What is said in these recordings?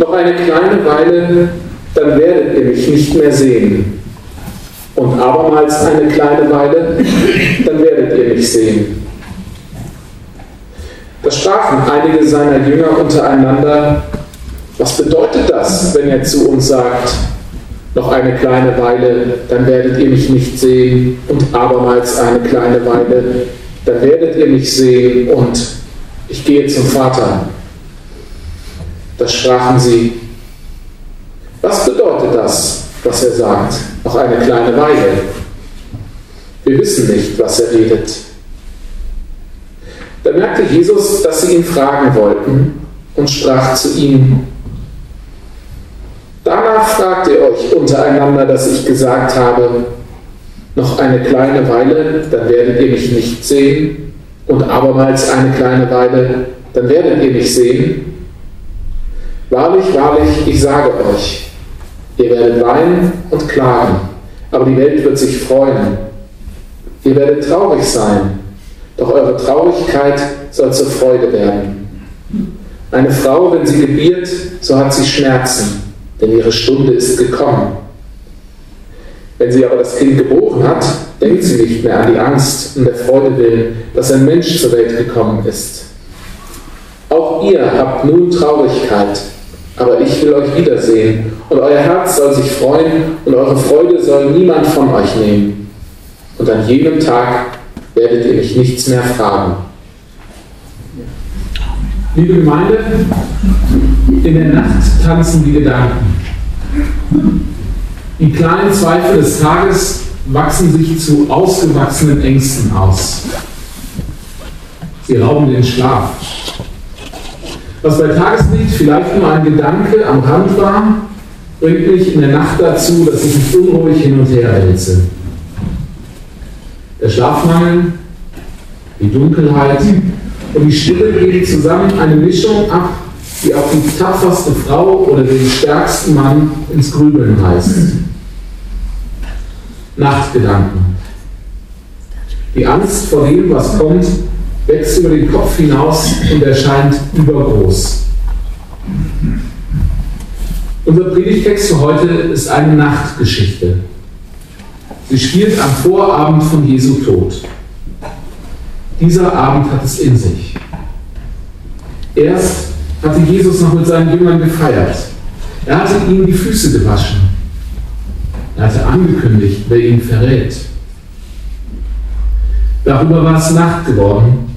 Noch eine kleine Weile, dann werdet ihr mich nicht mehr sehen. Und abermals eine kleine Weile, dann werdet ihr mich sehen. Da sprachen einige seiner Jünger untereinander, was bedeutet das, wenn er zu uns sagt, noch eine kleine Weile, dann werdet ihr mich nicht sehen und abermals eine kleine Weile, dann werdet ihr mich sehen und ich gehe zum Vater. Das sprachen sie. Was bedeutet das, was er sagt? Noch eine kleine Weile. Wir wissen nicht, was er redet. Da merkte Jesus, dass sie ihn fragen wollten und sprach zu ihnen, Danach fragt ihr euch untereinander, dass ich gesagt habe, noch eine kleine Weile, dann werdet ihr mich nicht sehen, und abermals eine kleine Weile, dann werdet ihr mich sehen. Wahrlich, wahrlich, ich sage euch, ihr werdet weinen und klagen, aber die Welt wird sich freuen. Ihr werdet traurig sein, doch eure Traurigkeit soll zur Freude werden. Eine Frau, wenn sie gebiert, so hat sie Schmerzen denn ihre Stunde ist gekommen. Wenn sie aber das Kind geboren hat, denkt sie nicht mehr an die Angst und der Freude willen, dass ein Mensch zur Welt gekommen ist. Auch ihr habt nun Traurigkeit, aber ich will euch wiedersehen und euer Herz soll sich freuen und eure Freude soll niemand von euch nehmen. Und an jenem Tag werdet ihr mich nichts mehr fragen. Liebe Gemeinde, in der Nacht tanzen die Gedanken. Die kleinen Zweifel des Tages wachsen sich zu ausgewachsenen Ängsten aus. Sie rauben den Schlaf. Was bei Tageslicht vielleicht nur ein Gedanke am Rand war, bringt mich in der Nacht dazu, dass ich mich unruhig hin und her wälze. Der Schlafmangel, die Dunkelheit und die Stille geben zusammen eine Mischung ab, die auch die tapferste Frau oder den stärksten Mann ins Grübeln reißt. Nachtgedanken. Die Angst vor dem, was kommt, wächst über den Kopf hinaus und erscheint übergroß. Unser Predigtext für heute ist eine Nachtgeschichte. Sie spielt am Vorabend von Jesu Tod. Dieser Abend hat es in sich. Erst hatte Jesus noch mit seinen Jüngern gefeiert. Er hatte ihnen die Füße gewaschen. Er hatte angekündigt, wer ihn verrät. Darüber war es Nacht geworden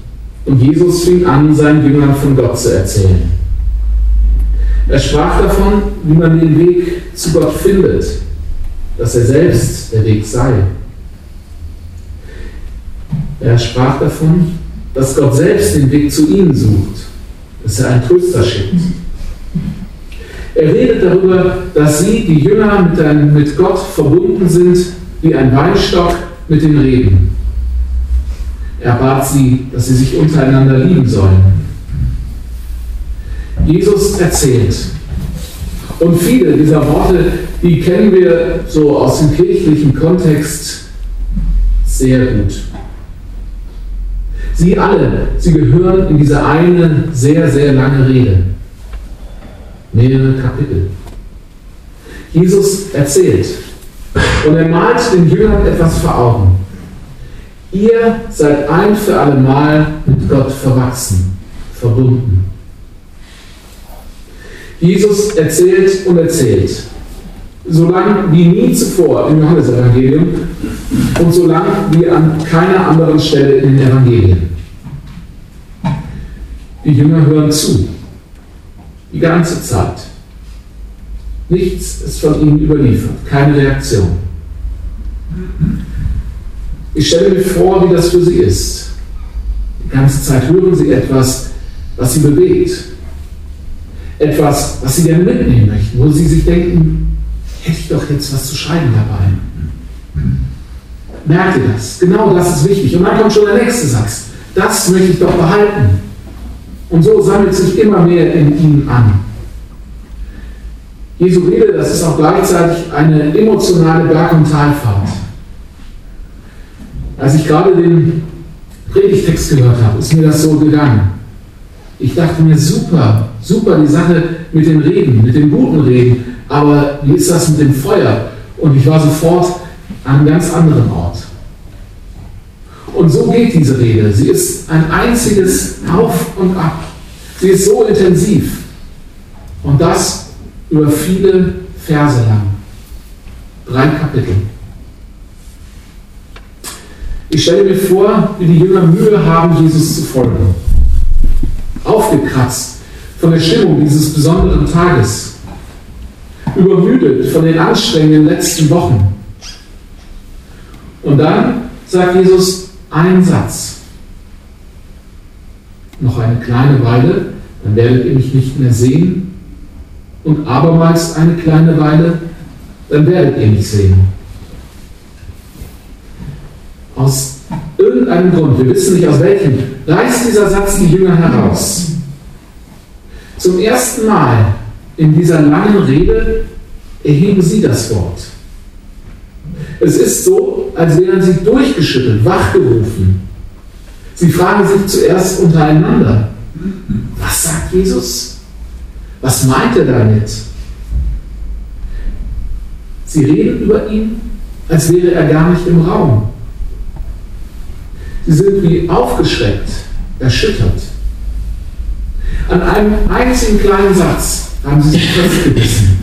und Jesus fing an, seinen Jüngern von Gott zu erzählen. Er sprach davon, wie man den Weg zu Gott findet, dass er selbst der Weg sei. Er sprach davon, dass Gott selbst den Weg zu ihnen sucht, dass er einen Tröster schickt. Er redet darüber, dass sie, die Jünger, mit, mit Gott verbunden sind wie ein Weinstock mit den Reben. Er bat sie, dass sie sich untereinander lieben sollen. Jesus erzählt. Und viele dieser Worte, die kennen wir so aus dem kirchlichen Kontext sehr gut. Sie alle, sie gehören in diese eine sehr, sehr lange Rede. Mehrere Kapitel. Jesus erzählt und er malt den Jüngern etwas vor Augen. Ihr seid ein für alle Mal mit Gott verwachsen, verbunden. Jesus erzählt und erzählt, so lang wie nie zuvor im Johannesevangelium und so lang wie an keiner anderen Stelle in den Evangelien. Die Jünger hören zu, die ganze Zeit. Nichts ist von ihnen überliefert, keine Reaktion. Ich stelle mir vor, wie das für sie ist. Die ganze Zeit hören sie etwas, was sie bewegt. Etwas, was sie gerne mitnehmen möchten, wo sie sich denken, hätte ich doch jetzt was zu schreiben dabei. Merkt ihr das? Genau das ist wichtig. Und dann kommt schon der nächste Satz. Das möchte ich doch behalten. Und so sammelt sich immer mehr in ihnen an. Jesu Rede, das ist auch gleichzeitig eine emotionale Berg- und Talfahrt. Als ich gerade den Predigtext gehört habe, ist mir das so gegangen. Ich dachte mir, super, super die Sache mit dem Reden, mit dem guten Reden, aber wie ist das mit dem Feuer? Und ich war sofort an einem ganz anderen Ort. Und so geht diese Rede. Sie ist ein einziges Auf und Ab. Sie ist so intensiv. Und das über viele Verse lang. Drei Kapitel. Ich stelle mir vor, wie die Jünger Mühe haben, Jesus zu folgen. Aufgekratzt von der Stimmung dieses besonderen Tages. Übermüdet von den anstrengenden letzten Wochen. Und dann sagt Jesus einen Satz. Noch eine kleine Weile, dann werdet ihr mich nicht mehr sehen. Und abermals eine kleine Weile, dann werdet ihr mich sehen. Aus irgendeinem Grund, wir wissen nicht aus welchem, reißt dieser Satz die Jünger heraus. Zum ersten Mal in dieser langen Rede erheben sie das Wort. Es ist so, als wären sie durchgeschüttelt, wachgerufen. Sie fragen sich zuerst untereinander, was sagt Jesus? Was meint er damit? Sie reden über ihn, als wäre er gar nicht im Raum. Sie sind wie aufgeschreckt, erschüttert. An einem einzigen kleinen Satz haben sie sich festgebissen.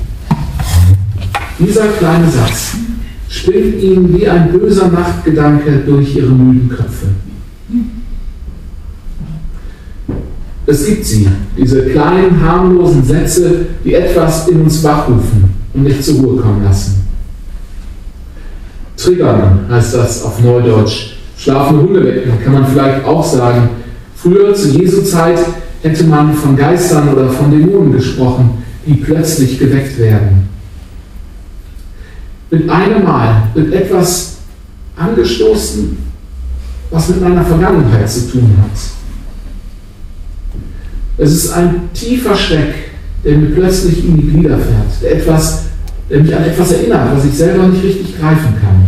Dieser kleine Satz springt ihnen wie ein böser Nachtgedanke durch ihre müden Köpfe. Es gibt sie, diese kleinen, harmlosen Sätze, die etwas in uns wachrufen und nicht zur Ruhe kommen lassen. Triggern heißt das auf Neudeutsch. Schlafende Hunde wecken, kann man vielleicht auch sagen. Früher, zu Jesu Zeit, hätte man von Geistern oder von Dämonen gesprochen, die plötzlich geweckt werden. Mit einem Mal wird etwas angestoßen, was mit meiner Vergangenheit zu tun hat. Es ist ein tiefer Schreck, der mir plötzlich in die Glieder fährt, der, etwas, der mich an etwas erinnert, was ich selber nicht richtig greifen kann.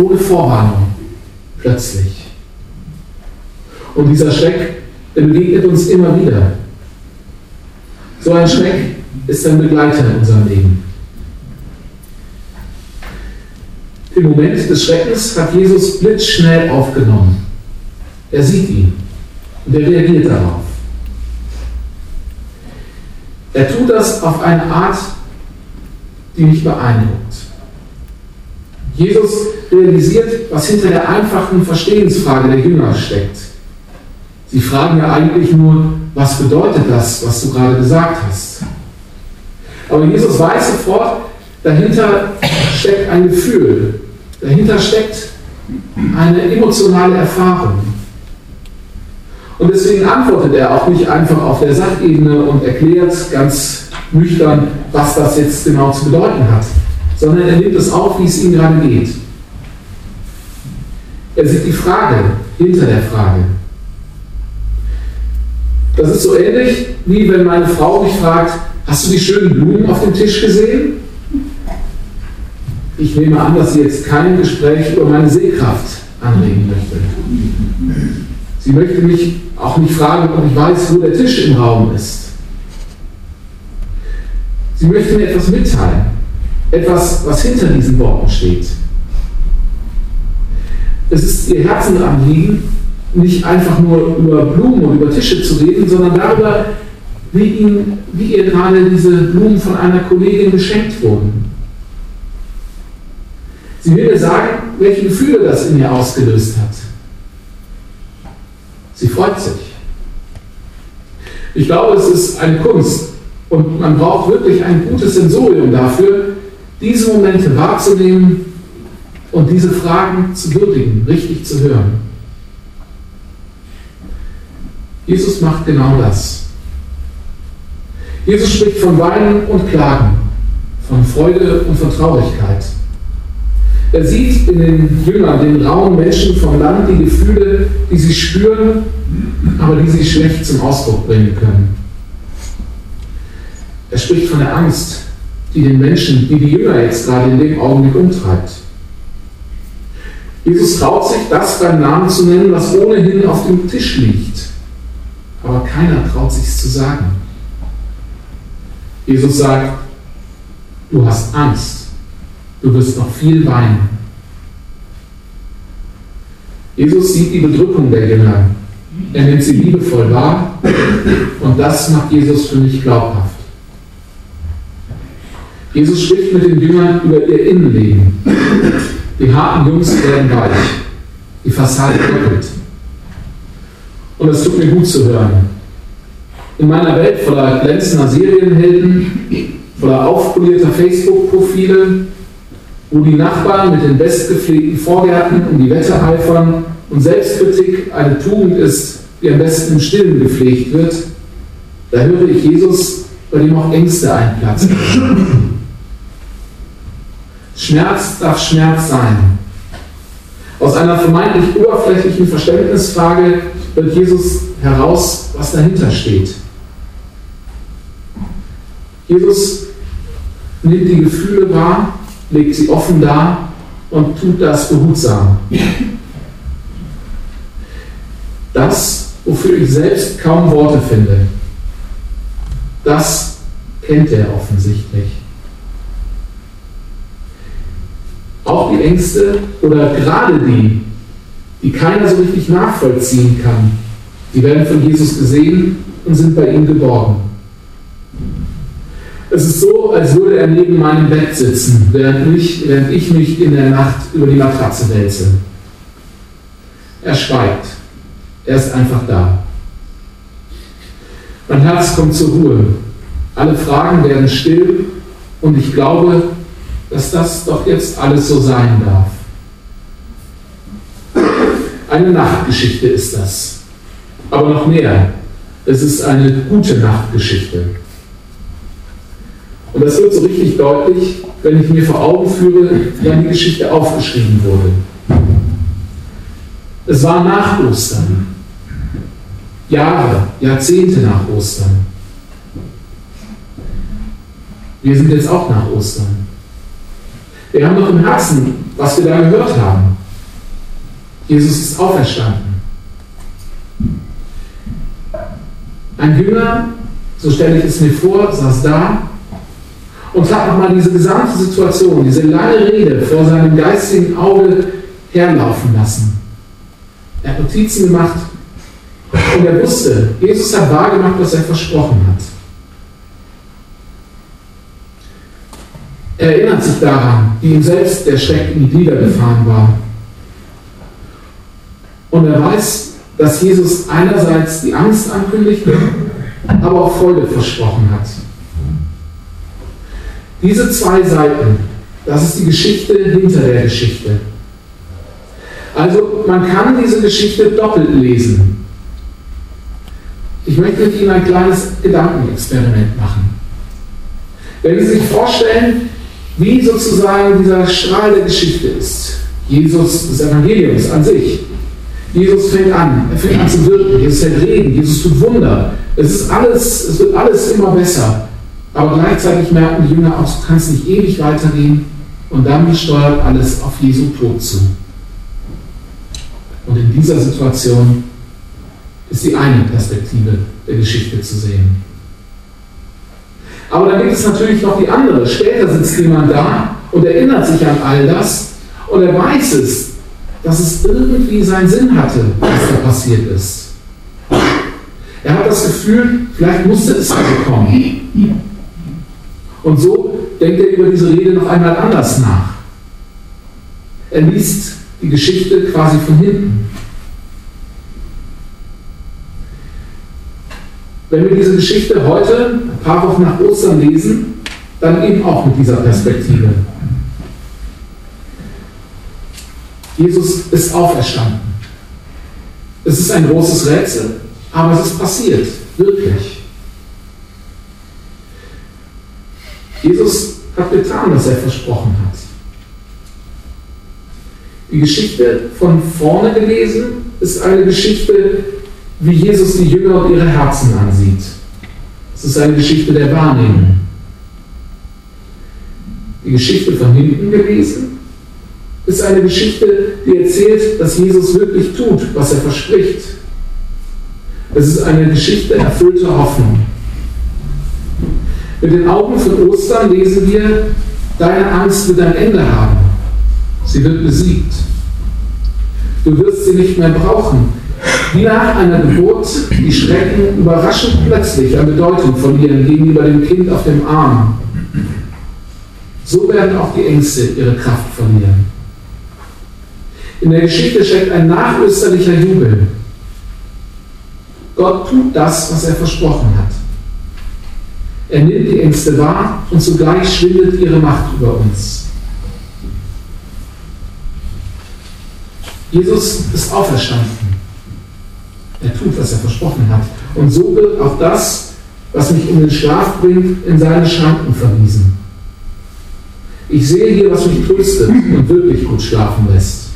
Ohne Vorwarnung, plötzlich. Und dieser Schreck, der begegnet uns immer wieder. So ein Schreck ist ein Begleiter in unserem Leben. Im Moment des Schreckens hat Jesus blitzschnell aufgenommen. Er sieht ihn und er reagiert darauf. Er tut das auf eine Art, die mich beeindruckt. Jesus realisiert, was hinter der einfachen Verstehensfrage der Jünger steckt. Sie fragen ja eigentlich nur, was bedeutet das, was du gerade gesagt hast? Aber Jesus weiß sofort, dahinter steckt ein Gefühl, dahinter steckt eine emotionale Erfahrung. Und deswegen antwortet er auch nicht einfach auf der Sachebene und erklärt ganz nüchtern, was das jetzt genau zu bedeuten hat, sondern er nimmt es auf, wie es ihm gerade geht. Er sieht die Frage hinter der Frage. Das ist so ähnlich, wie wenn meine Frau mich fragt, hast du die schönen Blumen auf dem Tisch gesehen? Ich nehme an, dass sie jetzt kein Gespräch über meine Sehkraft anregen möchte. Sie möchte mich auch nicht fragen, ob ich weiß, wo der Tisch im Raum ist. Sie möchte mir etwas mitteilen, etwas, was hinter diesen Worten steht. Es ist ihr Herzensanliegen, nicht einfach nur über Blumen und über Tische zu reden, sondern darüber, wie, ihn, wie ihr gerade diese Blumen von einer Kollegin geschenkt wurden. Sie will mir sagen, welche Gefühle das in ihr ausgelöst hat. Sie freut sich. Ich glaube, es ist eine Kunst und man braucht wirklich ein gutes Sensorium dafür, diese Momente wahrzunehmen und diese Fragen zu würdigen, richtig zu hören. Jesus macht genau das. Jesus spricht von Weinen und Klagen, von Freude und von Traurigkeit. Er sieht in den Jüngern, den rauen Menschen vom Land, die Gefühle, die sie spüren, aber die sie schlecht zum Ausdruck bringen können. Er spricht von der Angst, die den Menschen, die die Jünger jetzt gerade in dem Augenblick umtreibt. Jesus traut sich, das beim Namen zu nennen, was ohnehin auf dem Tisch liegt. keiner traut sich zu sagen. Jesus sagt, du hast Angst, du wirst noch viel weinen. Jesus sieht die Bedrückung der Jünger. Er nimmt sie liebevoll wahr und das macht Jesus für mich glaubhaft. Jesus spricht mit den Jüngern über ihr Innenleben. Die harten Jungs werden weich, die Fassade doppelt. Und es tut mir gut zu hören. In meiner Welt voller glänzender Serienhelden, voller aufpolierter Facebook-Profile, wo die Nachbarn mit den bestgepflegten Vorgärten um die Wette eifern und Selbstkritik eine Tugend ist, die am besten im Stillen gepflegt wird, da höre ich Jesus, bei dem auch Ängste einen Platz haben. Schmerz darf Schmerz sein. Aus einer vermeintlich oberflächlichen Verständnisfrage wird Jesus heraus, was dahinter steht. Jesus nimmt die Gefühle wahr, legt sie offen dar und tut das behutsam. Das, wofür ich selbst kaum Worte finde, das kennt er offensichtlich. Auch die Ängste oder gerade die, die keiner so richtig nachvollziehen kann, die werden von Jesus gesehen und sind bei ihm geborgen. Es ist so, als würde er neben meinem Bett sitzen, während, mich, während ich mich in der Nacht über die Matratze wälze. Er schweigt. Er ist einfach da. Mein Herz kommt zur Ruhe. Alle Fragen werden still und ich glaube, dass das doch jetzt alles so sein darf. Eine Nachtgeschichte ist das. Aber noch mehr. Es ist eine gute Nachtgeschichte. Und das wird so richtig deutlich, wenn ich mir vor Augen führe, wann die Geschichte aufgeschrieben wurde. Es war nach Ostern. Jahre, Jahrzehnte nach Ostern. Wir sind jetzt auch nach Ostern. Wir haben noch im Herzen, was wir da gehört haben. Jesus ist auferstanden. Ein Jünger, so stelle ich es mir vor, saß da und hat nochmal diese gesamte Situation, diese lange Rede vor seinem geistigen Auge herlaufen lassen. Er hat Notizen gemacht und er wusste, Jesus hat wahrgemacht, was er versprochen hat. Er erinnert sich daran, wie ihm selbst der Schreck in die Glieder gefahren war. Und er weiß, dass Jesus einerseits die Angst ankündigte, aber auch Freude versprochen hat. Diese zwei Seiten, das ist die Geschichte hinter der Geschichte. Also man kann diese Geschichte doppelt lesen. Ich möchte mit Ihnen ein kleines Gedankenexperiment machen. Wenn Sie sich vorstellen, wie sozusagen dieser Strahl der Geschichte ist. Jesus des Evangeliums an sich. Jesus fängt an, er fängt an zu wirken, Jesus fängt reden, Jesus tut Wunder. Es ist alles, es wird alles immer besser. Aber gleichzeitig merken die Jünger auch, du kannst nicht ewig weitergehen und dann steuert alles auf Jesu Tod zu. Und in dieser Situation ist die eine Perspektive der Geschichte zu sehen. Aber dann gibt es natürlich noch die andere. Später sitzt jemand da und erinnert sich an all das und er weiß es, dass es irgendwie seinen Sinn hatte, was da passiert ist. Er hat das Gefühl, vielleicht musste es also kommen. Und so denkt er über diese Rede noch einmal anders nach. Er liest die Geschichte quasi von hinten. Wenn wir diese Geschichte heute, ein paar Wochen nach Ostern lesen, dann eben auch mit dieser Perspektive. Jesus ist auferstanden. Es ist ein großes Rätsel, aber es ist passiert, wirklich. Jesus hat getan, was er versprochen hat. Die Geschichte von vorne gelesen ist eine Geschichte, wie Jesus die Jünger und ihre Herzen ansieht. Es ist eine Geschichte der Wahrnehmung. Die Geschichte von hinten gelesen ist eine Geschichte, die erzählt, dass Jesus wirklich tut, was er verspricht. Es ist eine Geschichte erfüllter Hoffnung. Mit den Augen von Ostern lesen wir, deine Angst wird ein Ende haben. Sie wird besiegt. Du wirst sie nicht mehr brauchen. Wie nach einer Geburt die Schrecken überraschend plötzlich an Bedeutung verlieren gegenüber dem Kind auf dem Arm. So werden auch die Ängste ihre Kraft verlieren. In der Geschichte steckt ein nachösterlicher Jubel. Gott tut das, was er versprochen hat. Er nimmt die Ängste wahr und zugleich schwindet ihre Macht über uns. Jesus ist auferstanden. Er tut, was er versprochen hat. Und so wird auch das, was mich um den Schlaf bringt, in seine Schranken verwiesen. Ich sehe hier, was mich tröstet und wirklich gut schlafen lässt.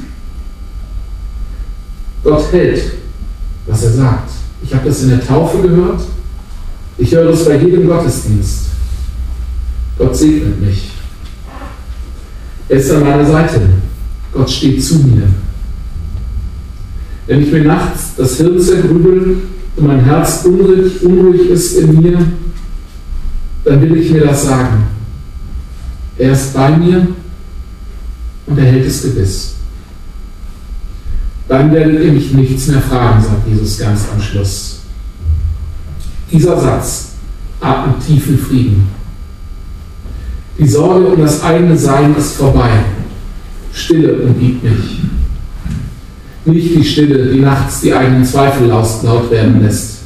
Gott hält, was er sagt. Ich habe das in der Taufe gehört. Ich höre es bei jedem Gottesdienst. Gott segnet mich. Er ist an meiner Seite. Gott steht zu mir. Wenn ich mir nachts das Hirn zergrübel und mein Herz unruhig, unruhig ist in mir, dann will ich mir das sagen. Er ist bei mir und er hält es gewiss. Dann werdet ihr mich nichts mehr fragen, sagt Jesus ganz am Schluss. Dieser Satz atmet tiefen Frieden. Die Sorge um das eigene Sein ist vorbei. Stille umgibt mich. Nicht die Stille, die nachts die eigenen Zweifel laut werden lässt,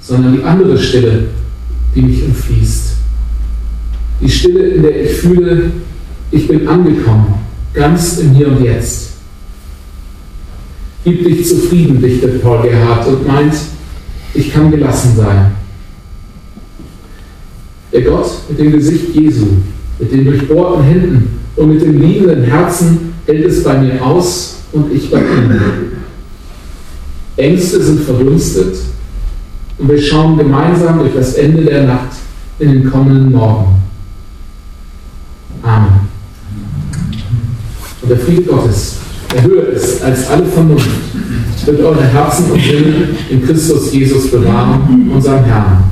sondern die andere Stille, die mich umfließt. Die Stille, in der ich fühle, ich bin angekommen, ganz im Hier und Jetzt. Gib dich zufrieden, dichtet Paul Gerhardt und meint, ich kann gelassen sein. Der Gott mit dem Gesicht Jesu, mit den durchbohrten Händen und mit dem liebenden Herzen hält es bei mir aus und ich bei ihm. Ängste sind verdunstet und wir schauen gemeinsam durch das Ende der Nacht in den kommenden Morgen. Amen. Und der Friede Gottes, der höher ist als alle Vernunft, wird eure Herzen und Sinne in Christus Jesus bewahren, unserem Herrn.